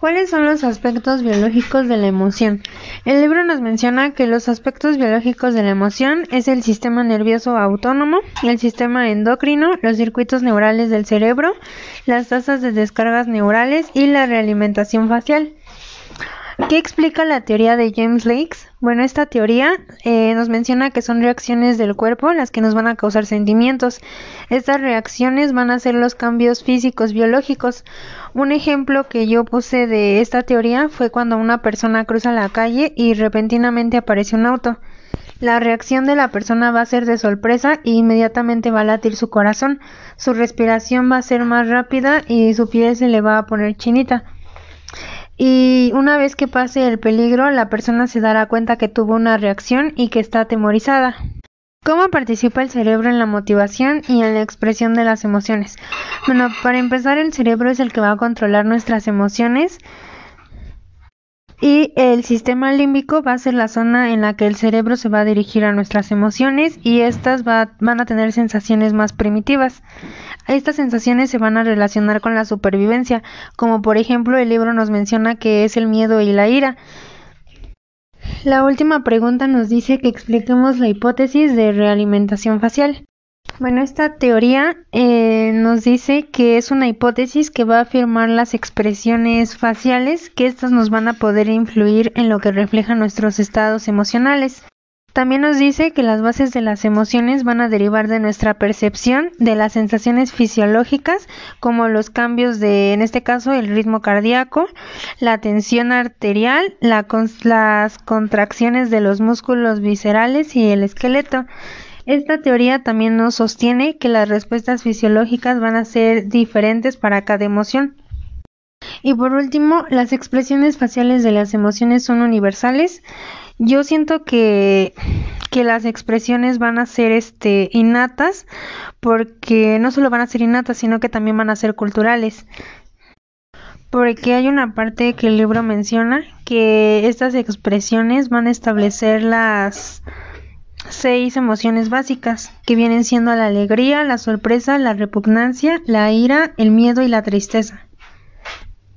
¿Cuáles son los aspectos biológicos de la emoción? El libro nos menciona que los aspectos biológicos de la emoción es el sistema nervioso autónomo, el sistema endocrino, los circuitos neurales del cerebro, las tasas de descargas neurales y la realimentación facial. ¿Qué explica la teoría de James Lakes? Bueno, esta teoría eh, nos menciona que son reacciones del cuerpo las que nos van a causar sentimientos. Estas reacciones van a ser los cambios físicos biológicos. Un ejemplo que yo puse de esta teoría fue cuando una persona cruza la calle y repentinamente aparece un auto. La reacción de la persona va a ser de sorpresa e inmediatamente va a latir su corazón, su respiración va a ser más rápida y su piel se le va a poner chinita y una vez que pase el peligro, la persona se dará cuenta que tuvo una reacción y que está atemorizada. ¿Cómo participa el cerebro en la motivación y en la expresión de las emociones? Bueno, para empezar, el cerebro es el que va a controlar nuestras emociones y el sistema límbico va a ser la zona en la que el cerebro se va a dirigir a nuestras emociones y estas van a tener sensaciones más primitivas. Estas sensaciones se van a relacionar con la supervivencia, como por ejemplo el libro nos menciona que es el miedo y la ira. La última pregunta nos dice que expliquemos la hipótesis de realimentación facial. Bueno, esta teoría eh, nos dice que es una hipótesis que va a afirmar las expresiones faciales, que estas nos van a poder influir en lo que refleja nuestros estados emocionales. También nos dice que las bases de las emociones van a derivar de nuestra percepción de las sensaciones fisiológicas, como los cambios de, en este caso, el ritmo cardíaco, la tensión arterial, las contracciones de los músculos viscerales y el esqueleto. Esta teoría también nos sostiene que las respuestas fisiológicas van a ser diferentes para cada emoción. Y por último, las expresiones faciales de las emociones son universales yo siento que, que las expresiones van a ser este innatas porque no solo van a ser innatas, sino que también van a ser culturales. Porque hay una parte que el libro menciona que estas expresiones van a establecer las seis emociones básicas, que vienen siendo la alegría, la sorpresa, la repugnancia, la ira, el miedo y la tristeza.